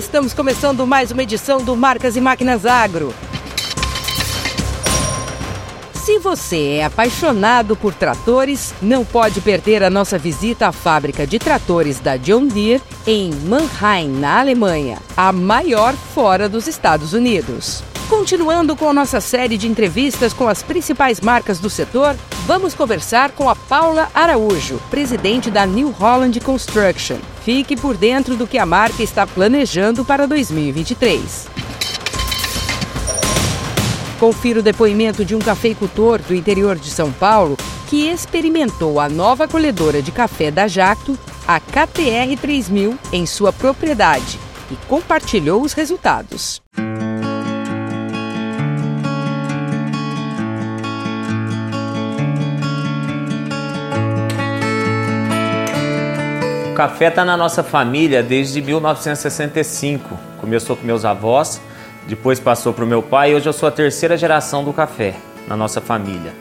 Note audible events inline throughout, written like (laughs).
Estamos começando mais uma edição do Marcas e Máquinas Agro. Se você é apaixonado por tratores, não pode perder a nossa visita à fábrica de tratores da John Deere em Mannheim, na Alemanha, a maior fora dos Estados Unidos. Continuando com a nossa série de entrevistas com as principais marcas do setor, vamos conversar com a Paula Araújo, presidente da New Holland Construction. Fique por dentro do que a marca está planejando para 2023. Confira o depoimento de um cafeicultor do interior de São Paulo que experimentou a nova colhedora de café da Jacto, a KTR 3000, em sua propriedade e compartilhou os resultados. Café está na nossa família desde 1965. Começou com meus avós, depois passou para o meu pai e hoje eu sou a terceira geração do café na nossa família.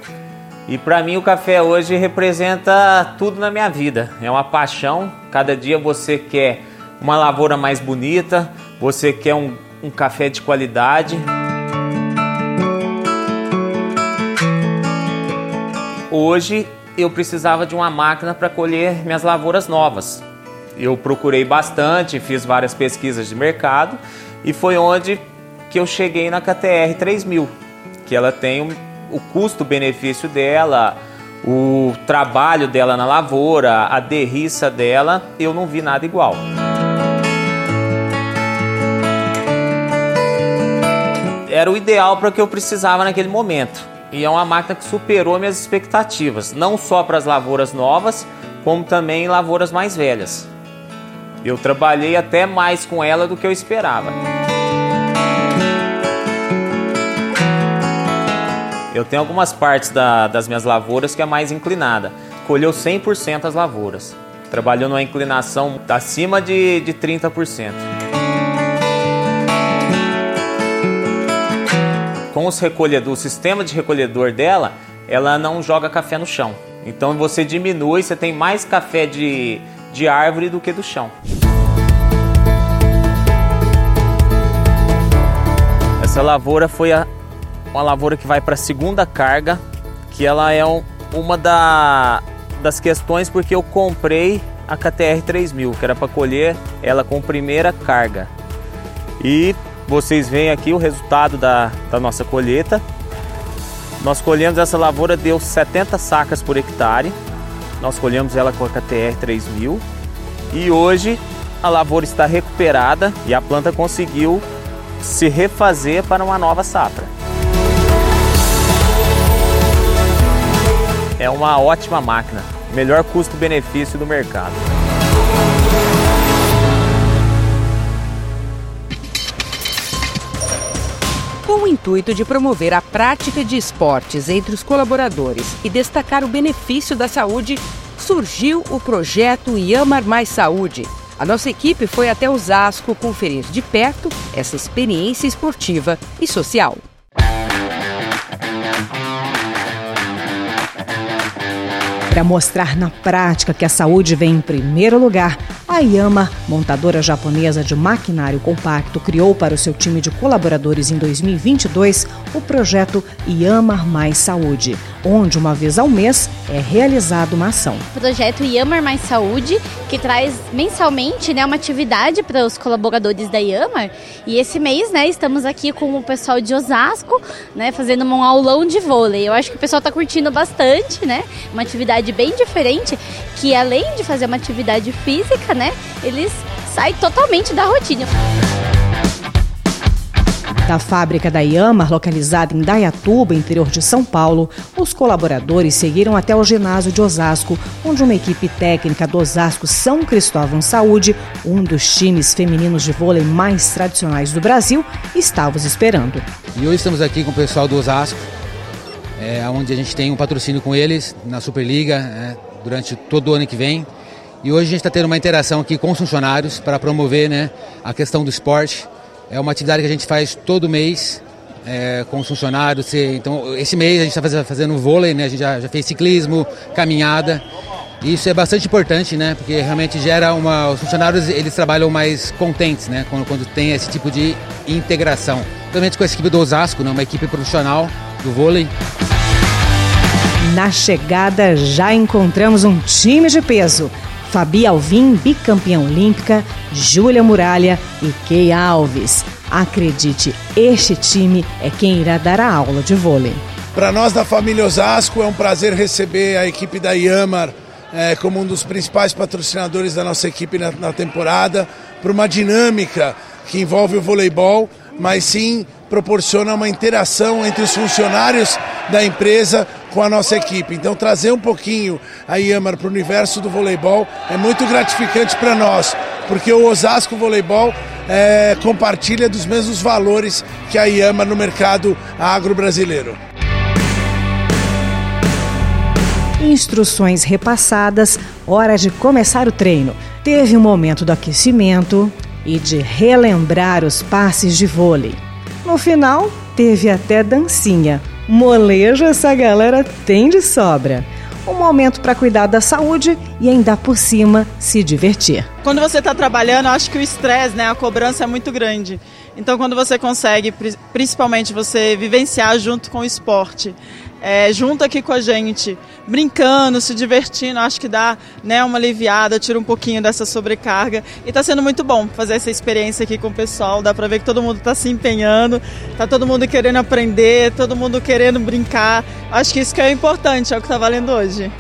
E para mim o café hoje representa tudo na minha vida. É uma paixão. Cada dia você quer uma lavoura mais bonita, você quer um, um café de qualidade. Hoje eu precisava de uma máquina para colher minhas lavouras novas. Eu procurei bastante, fiz várias pesquisas de mercado e foi onde que eu cheguei na KTR 3000, que ela tem o custo-benefício dela, o trabalho dela na lavoura, a derriça dela, eu não vi nada igual. Era o ideal para o que eu precisava naquele momento. E é uma máquina que superou minhas expectativas, não só para as lavouras novas, como também lavouras mais velhas. Eu trabalhei até mais com ela do que eu esperava. Eu tenho algumas partes da, das minhas lavouras que é mais inclinada. Colheu 100% as lavouras. Trabalhou numa inclinação acima de, de 30%. Com os recolhedores, o sistema de recolhedor dela, ela não joga café no chão. Então você diminui, você tem mais café de, de árvore do que do chão. Essa lavoura foi a, uma lavoura que vai para a segunda carga, que ela é um, uma da, das questões porque eu comprei a KTR 3000, que era para colher ela com primeira carga. E vocês veem aqui o resultado da, da nossa colheita. Nós colhemos essa lavoura, deu 70 sacas por hectare. Nós colhemos ela com a KTR 3000 e hoje a lavoura está recuperada e a planta conseguiu se refazer para uma nova safra. É uma ótima máquina, melhor custo-benefício do mercado. Com o intuito de promover a prática de esportes entre os colaboradores e destacar o benefício da saúde, surgiu o projeto Iamar Mais Saúde. A nossa equipe foi até Osasco conferir de perto essa experiência esportiva e social. Para mostrar na prática que a saúde vem em primeiro lugar, a Yama, montadora japonesa de maquinário compacto, criou para o seu time de colaboradores em 2022 o projeto Yama Mais Saúde, onde uma vez ao mês é realizada uma ação. O projeto Yamar Mais Saúde, que traz mensalmente né, uma atividade para os colaboradores da Yamar. E esse mês né, estamos aqui com o pessoal de Osasco, né, fazendo um aulão de vôlei. Eu acho que o pessoal está curtindo bastante, né? Uma atividade bem diferente, que além de fazer uma atividade física, né, eles saem totalmente da rotina. Da fábrica da Yamar, localizada em Dayatuba, interior de São Paulo, os colaboradores seguiram até o ginásio de Osasco, onde uma equipe técnica do Osasco São Cristóvão Saúde, um dos times femininos de vôlei mais tradicionais do Brasil, estava os esperando. E hoje estamos aqui com o pessoal do Osasco, é, onde a gente tem um patrocínio com eles na Superliga é, durante todo o ano que vem. E hoje a gente está tendo uma interação aqui com os funcionários para promover né, a questão do esporte. É uma atividade que a gente faz todo mês é, com os funcionários. Então, esse mês a gente está fazendo, vôlei, né, a gente já, já fez ciclismo, caminhada. Isso é bastante importante, né? Porque realmente gera uma. Os funcionários eles trabalham mais contentes, né? Quando, quando tem esse tipo de integração. Principalmente com a equipe do Osasco, né? Uma equipe profissional do vôlei. Na chegada já encontramos um time de peso. Fabi Alvim, bicampeã olímpica, Júlia Muralha e Kei Alves. Acredite, este time é quem irá dar a aula de vôlei. Para nós da família Osasco é um prazer receber a equipe da Yamar é, como um dos principais patrocinadores da nossa equipe na, na temporada, para uma dinâmica que envolve o voleibol, mas sim proporciona uma interação entre os funcionários da empresa com a nossa equipe. Então, trazer um pouquinho a Yamar para o universo do voleibol é muito gratificante para nós, porque o Osasco Voleibol é, compartilha dos mesmos valores que a Yamar no mercado agro-brasileiro. Instruções repassadas, hora de começar o treino. Teve um momento do aquecimento e de relembrar os passes de vôlei. No final, teve até dancinha. Molejo essa galera tem de sobra. Um momento para cuidar da saúde e ainda por cima se divertir. Quando você está trabalhando, eu acho que o estresse, né, a cobrança é muito grande. Então, quando você consegue, principalmente você vivenciar junto com o esporte, é, junto aqui com a gente, brincando, se divertindo, acho que dá né, uma aliviada, tira um pouquinho dessa sobrecarga. E está sendo muito bom fazer essa experiência aqui com o pessoal. Dá para ver que todo mundo está se empenhando, está todo mundo querendo aprender, todo mundo querendo brincar. Acho que isso que é importante, é o que está valendo hoje.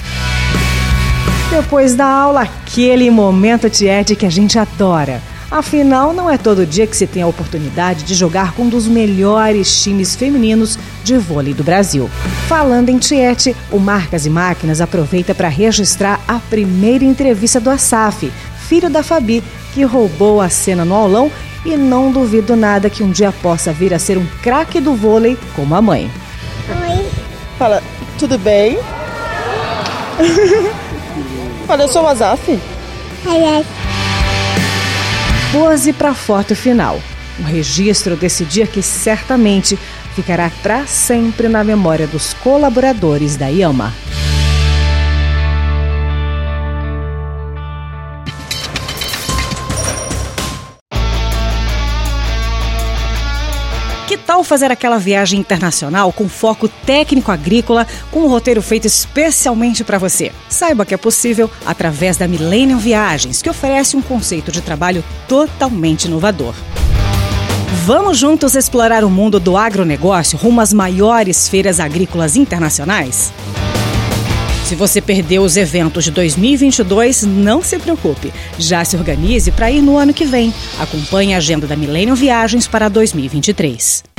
Depois da aula, aquele momento tiete que a gente adora Afinal, não é todo dia que se tem a oportunidade de jogar com um dos melhores times femininos de vôlei do Brasil. Falando em Tietê, o Marcas e Máquinas aproveita para registrar a primeira entrevista do Asaf, filho da Fabi, que roubou a cena no aulão e não duvido nada que um dia possa vir a ser um craque do vôlei como a mãe. Oi. Fala, tudo bem? (laughs) Fala, eu sou o Asaf. Oi, oi. 14 para a foto final. Um registro desse dia que certamente ficará para sempre na memória dos colaboradores da IAMA. Fazer aquela viagem internacional com foco técnico agrícola, com um roteiro feito especialmente para você? Saiba que é possível através da Millennium Viagens, que oferece um conceito de trabalho totalmente inovador. Vamos juntos explorar o mundo do agronegócio rumo às maiores feiras agrícolas internacionais? Se você perdeu os eventos de 2022, não se preocupe. Já se organize para ir no ano que vem. Acompanhe a agenda da Millennium Viagens para 2023.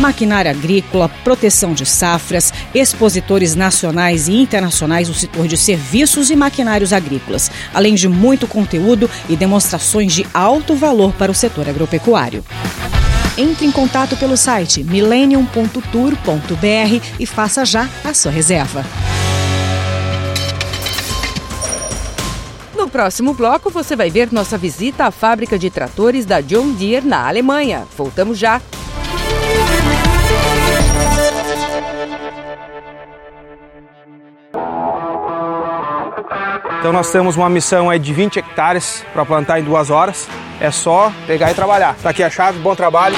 maquinária agrícola, proteção de safras, expositores nacionais e internacionais do setor de serviços e maquinários agrícolas, além de muito conteúdo e demonstrações de alto valor para o setor agropecuário. Entre em contato pelo site millennium.tour.br e faça já a sua reserva. No próximo bloco, você vai ver nossa visita à fábrica de tratores da John Deere na Alemanha. Voltamos já. Então nós temos uma missão aí de 20 hectares para plantar em duas horas. É só pegar e trabalhar. Tá aqui a chave, bom trabalho.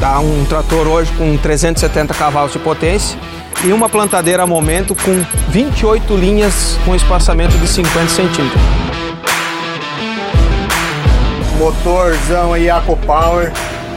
Tá um trator hoje com 370 cavalos de potência e uma plantadeira a momento com 28 linhas com espaçamento de 50 centímetros. motorzão aí Power,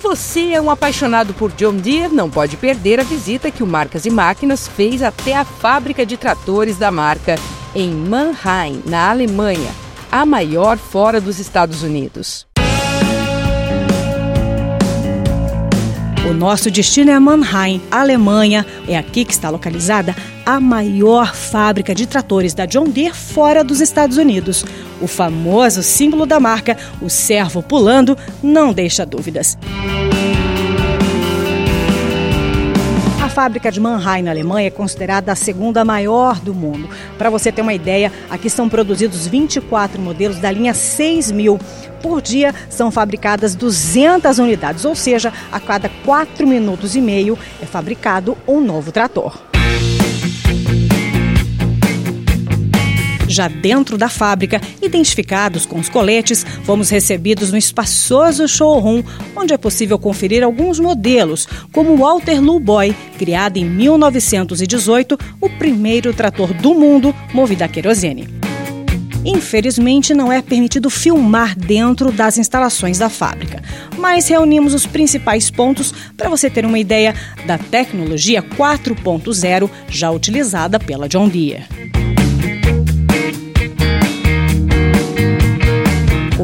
Você é um apaixonado por John Deere, não pode perder a visita que o Marcas e Máquinas fez até a fábrica de tratores da marca em Mannheim, na Alemanha, a maior fora dos Estados Unidos. O nosso destino é Mannheim, Alemanha. É aqui que está localizada a maior fábrica de tratores da John Deere fora dos Estados Unidos. O famoso símbolo da marca, o servo pulando, não deixa dúvidas. A fábrica de Mannheim, na Alemanha, é considerada a segunda maior do mundo. Para você ter uma ideia, aqui são produzidos 24 modelos da linha 6000. Por dia são fabricadas 200 unidades, ou seja, a cada 4 minutos e meio é fabricado um novo trator. Já dentro da fábrica, identificados com os coletes, fomos recebidos no espaçoso showroom, onde é possível conferir alguns modelos, como o Waterloo Boy, criado em 1918, o primeiro trator do mundo movido a querosene. Infelizmente, não é permitido filmar dentro das instalações da fábrica, mas reunimos os principais pontos para você ter uma ideia da tecnologia 4.0 já utilizada pela John Deere.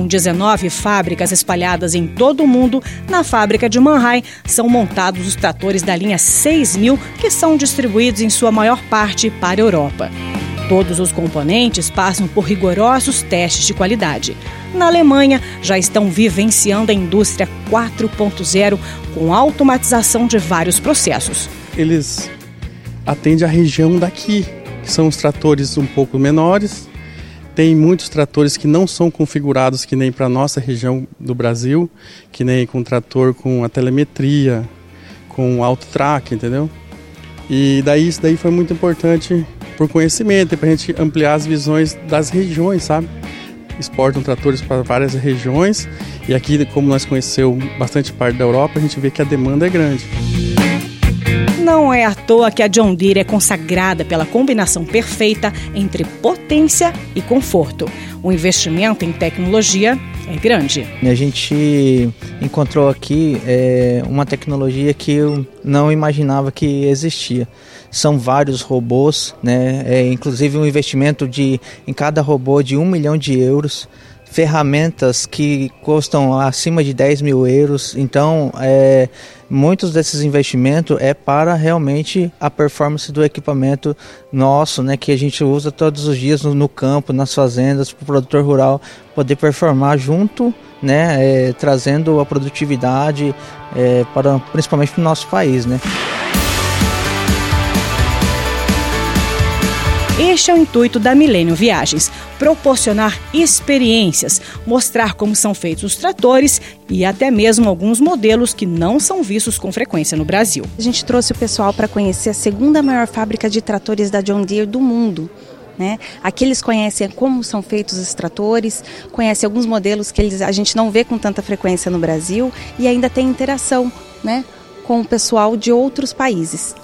Com 19 fábricas espalhadas em todo o mundo, na fábrica de Mannheim são montados os tratores da linha 6000, que são distribuídos em sua maior parte para a Europa. Todos os componentes passam por rigorosos testes de qualidade. Na Alemanha, já estão vivenciando a indústria 4.0 com automatização de vários processos. Eles atendem a região daqui, que são os tratores um pouco menores, tem muitos tratores que não são configurados que nem para a nossa região do Brasil, que nem com trator com a telemetria, com auto track, entendeu? E daí isso daí foi muito importante por conhecimento e para a gente ampliar as visões das regiões, sabe? Exportam tratores para várias regiões e aqui, como nós conhecemos bastante parte da Europa, a gente vê que a demanda é grande. Não é à toa que a John Deere é consagrada pela combinação perfeita entre potência e conforto. O investimento em tecnologia é grande. A gente encontrou aqui é, uma tecnologia que eu não imaginava que existia. São vários robôs, né? É, inclusive um investimento de em cada robô de um milhão de euros ferramentas que custam acima de 10 mil euros. Então, é, muitos desses investimentos é para realmente a performance do equipamento nosso, né, que a gente usa todos os dias no, no campo, nas fazendas, para o produtor rural poder performar junto, né, é, trazendo a produtividade é, para principalmente para o nosso país, né. Este é o intuito da Milênio Viagens: proporcionar experiências, mostrar como são feitos os tratores e até mesmo alguns modelos que não são vistos com frequência no Brasil. A gente trouxe o pessoal para conhecer a segunda maior fábrica de tratores da John Deere do mundo. Né? Aqui eles conhecem como são feitos os tratores, conhecem alguns modelos que eles, a gente não vê com tanta frequência no Brasil e ainda tem interação né, com o pessoal de outros países.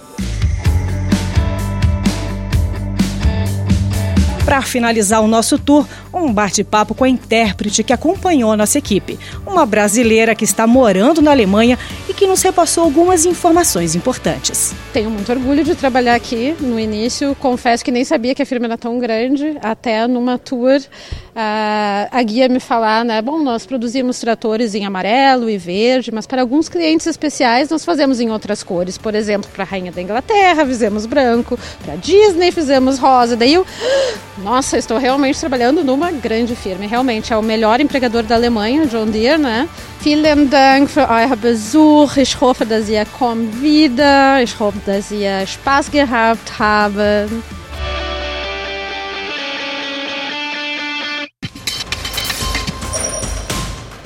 Para finalizar o nosso tour, um bate-papo com a intérprete que acompanhou a nossa equipe, uma brasileira que está morando na Alemanha que nos repassou algumas informações importantes. Tenho muito orgulho de trabalhar aqui. No início, confesso que nem sabia que a firma era tão grande, até numa tour a, a guia me falar, né? Bom, nós produzimos tratores em amarelo e verde, mas para alguns clientes especiais nós fazemos em outras cores. Por exemplo, para a Rainha da Inglaterra fizemos branco, para Disney fizemos rosa. Daí eu, (gasps) nossa, estou realmente trabalhando numa grande firma. Realmente é o melhor empregador da Alemanha, John Deere, né? Vielen Dank für euer Besuch auch. Ich hoffe, dass ihr kommt wieder. Ich hoffe, dass ihr Spaß gehabt habt.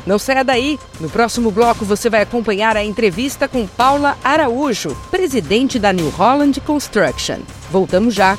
Não saia daí! No próximo bloco você vai acompanhar a entrevista com Paula Araújo, presidente da New Holland Construction. Voltamos já!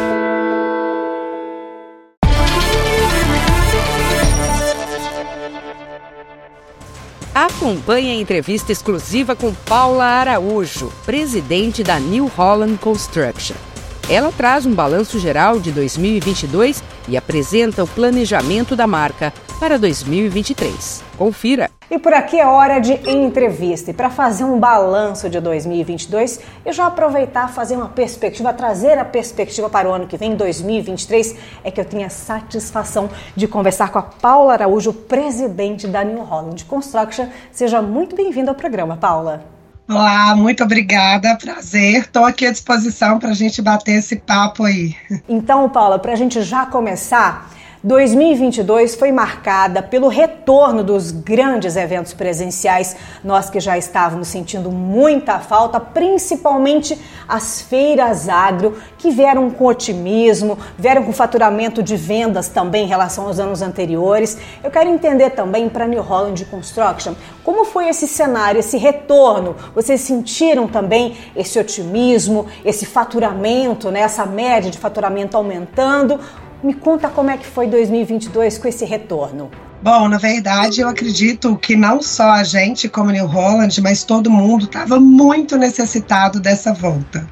Acompanhe a entrevista exclusiva com Paula Araújo, presidente da New Holland Construction. Ela traz um balanço geral de 2022 e apresenta o planejamento da marca para 2023. Confira! E por aqui é hora de entrevista. E para fazer um balanço de 2022, eu já aproveitar fazer uma perspectiva, trazer a perspectiva para o ano que vem, 2023, é que eu tenho a satisfação de conversar com a Paula Araújo, presidente da New Holland Construction. Seja muito bem-vinda ao programa, Paula. Olá, muito obrigada, prazer. Estou aqui à disposição para a gente bater esse papo aí. Então, Paula, para a gente já começar, 2022 foi marcada pelo retorno dos grandes eventos presenciais, nós que já estávamos sentindo muita falta, principalmente as feiras agro, que vieram com otimismo, vieram com faturamento de vendas também em relação aos anos anteriores. Eu quero entender também para New Holland Construction, como foi esse cenário, esse retorno? Vocês sentiram também esse otimismo, esse faturamento, né, essa média de faturamento aumentando? Me conta como é que foi 2022 com esse retorno. Bom, na verdade, eu acredito que não só a gente, como New Holland, mas todo mundo estava muito necessitado dessa volta.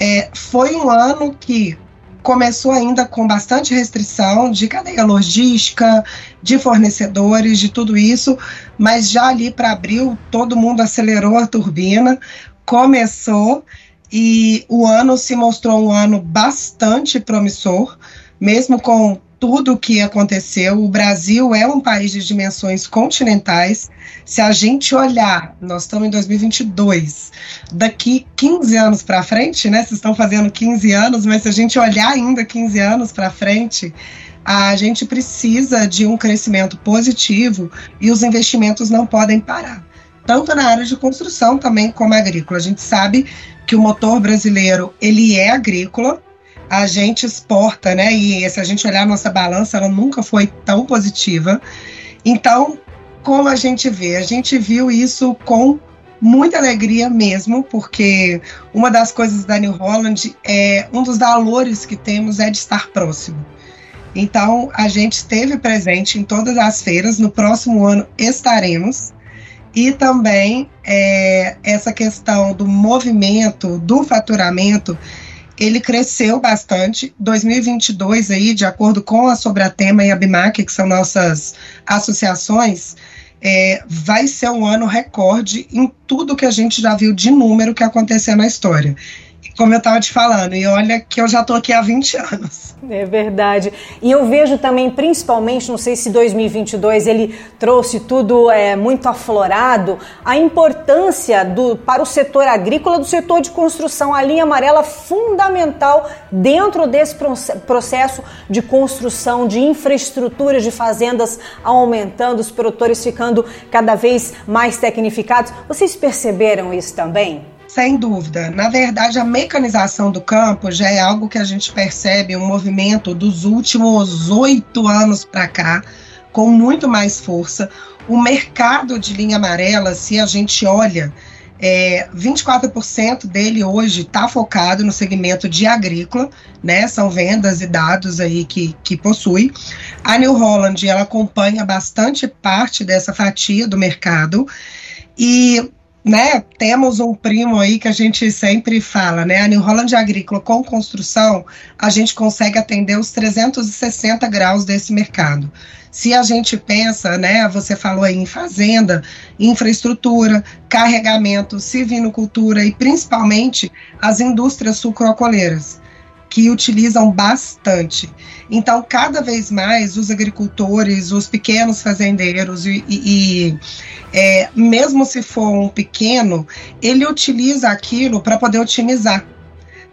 É, foi um ano que começou ainda com bastante restrição de cadeia logística, de fornecedores, de tudo isso, mas já ali para abril todo mundo acelerou a turbina, começou e o ano se mostrou um ano bastante promissor mesmo com tudo o que aconteceu. O Brasil é um país de dimensões continentais. Se a gente olhar, nós estamos em 2022, daqui 15 anos para frente, né? Vocês estão fazendo 15 anos, mas se a gente olhar ainda 15 anos para frente, a gente precisa de um crescimento positivo e os investimentos não podem parar. Tanto na área de construção também como agrícola. A gente sabe que o motor brasileiro ele é agrícola, a gente exporta, né? E se a gente olhar a nossa balança, ela nunca foi tão positiva. Então, como a gente vê? A gente viu isso com muita alegria mesmo, porque uma das coisas da New Holland é um dos valores que temos é de estar próximo. Então, a gente esteve presente em todas as feiras, no próximo ano estaremos. E também é, essa questão do movimento, do faturamento, ele cresceu bastante. 2022 aí, de acordo com a Sobratema e a BIMAC, que são nossas associações, é, vai ser um ano recorde em tudo que a gente já viu de número que aconteceu na história como eu estava te falando, e olha que eu já estou aqui há 20 anos. É verdade. E eu vejo também, principalmente, não sei se 2022 ele trouxe tudo é, muito aflorado, a importância do, para o setor agrícola, do setor de construção, a linha amarela fundamental dentro desse processo de construção, de infraestrutura de fazendas aumentando, os produtores ficando cada vez mais tecnificados. Vocês perceberam isso também? Sem dúvida. Na verdade, a mecanização do campo já é algo que a gente percebe um movimento dos últimos oito anos para cá, com muito mais força. O mercado de linha amarela, se a gente olha, é, 24% dele hoje está focado no segmento de agrícola, né? São vendas e dados aí que, que possui. A New Holland ela acompanha bastante parte dessa fatia do mercado. E né, temos um primo aí que a gente sempre fala, né, a New Holland Agrícola com construção, a gente consegue atender os 360 graus desse mercado. Se a gente pensa, né, você falou aí em fazenda, infraestrutura, carregamento, civinocultura e principalmente as indústrias sucroalcooleiras que utilizam bastante. Então, cada vez mais, os agricultores, os pequenos fazendeiros e, e, é, mesmo se for um pequeno, ele utiliza aquilo para poder otimizar.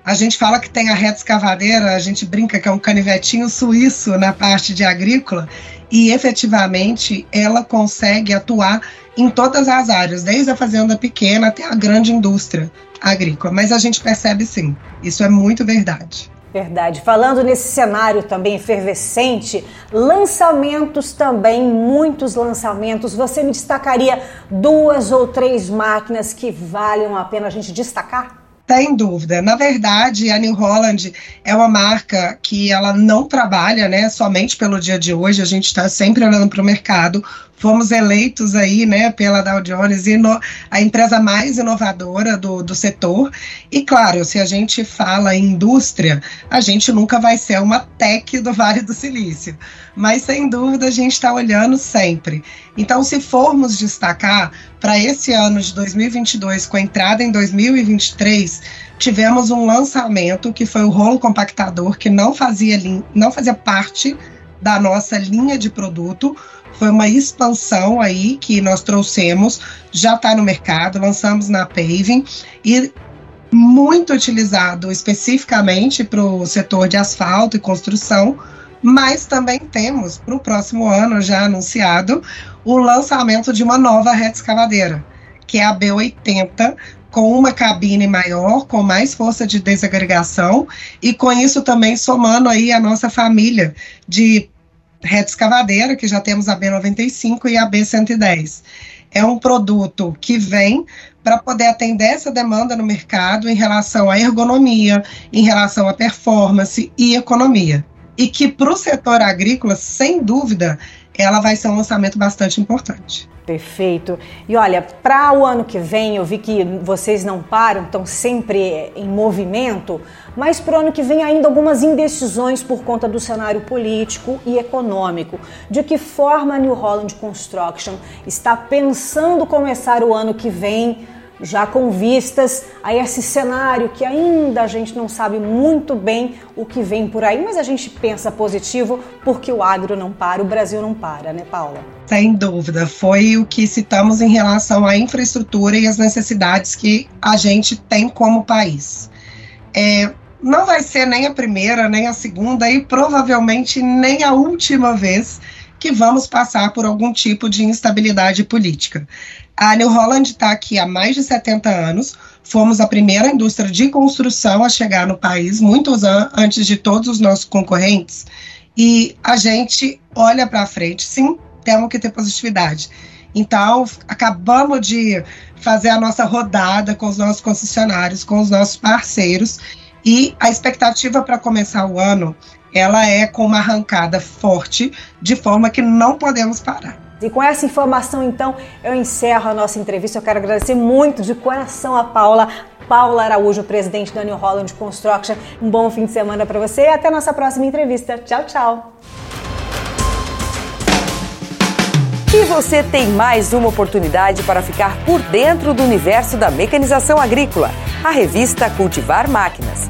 A gente fala que tem a reta escavadeira, a gente brinca que é um canivetinho suíço na parte de agrícola, e efetivamente ela consegue atuar em todas as áreas, desde a fazenda pequena até a grande indústria agrícola. Mas a gente percebe sim, isso é muito verdade. Verdade. Falando nesse cenário também efervescente, lançamentos também, muitos lançamentos. Você me destacaria duas ou três máquinas que valham a pena a gente destacar? Sem dúvida. Na verdade, a New Holland é uma marca que ela não trabalha né, somente pelo dia de hoje, a gente está sempre olhando para o mercado. Fomos eleitos aí, né, pela Dow Jones, a empresa mais inovadora do, do setor. E claro, se a gente fala em indústria, a gente nunca vai ser uma tech do Vale do Silício. Mas sem dúvida a gente está olhando sempre. Então, se formos destacar para esse ano de 2022, com a entrada em 2023, tivemos um lançamento que foi o rolo compactador, que não fazia, não fazia parte da nossa linha de produto. Foi uma expansão aí que nós trouxemos, já está no mercado, lançamos na Paving e muito utilizado especificamente para o setor de asfalto e construção, mas também temos para o próximo ano já anunciado o lançamento de uma nova reta escavadeira, que é a B80, com uma cabine maior, com mais força de desagregação e com isso também somando aí a nossa família de reta escavadeira, que já temos a B95 e a B110. É um produto que vem para poder atender essa demanda no mercado em relação à ergonomia, em relação à performance e economia. E que para o setor agrícola, sem dúvida, ela vai ser um lançamento bastante importante. Perfeito. E olha, para o ano que vem, eu vi que vocês não param, estão sempre em movimento, mas para o ano que vem ainda algumas indecisões por conta do cenário político e econômico. De que forma a New Holland Construction está pensando começar o ano que vem já com vistas a esse cenário que ainda a gente não sabe muito bem o que vem por aí, mas a gente pensa positivo porque o agro não para, o Brasil não para, né, Paula? Sem dúvida, foi o que citamos em relação à infraestrutura e as necessidades que a gente tem como país. É, não vai ser nem a primeira, nem a segunda e provavelmente nem a última vez que vamos passar por algum tipo de instabilidade política. A New Holland está aqui há mais de 70 anos. Fomos a primeira indústria de construção a chegar no país, muitos anos antes de todos os nossos concorrentes. E a gente olha para frente, sim, temos que ter positividade. Então, acabamos de fazer a nossa rodada com os nossos concessionários, com os nossos parceiros, e a expectativa para começar o ano, ela é com uma arrancada forte, de forma que não podemos parar. E com essa informação, então, eu encerro a nossa entrevista. Eu quero agradecer muito de coração a Paula. Paula Araújo, presidente da New Holland Construction. Um bom fim de semana para você e até a nossa próxima entrevista. Tchau, tchau. E você tem mais uma oportunidade para ficar por dentro do universo da mecanização agrícola. A revista Cultivar Máquinas.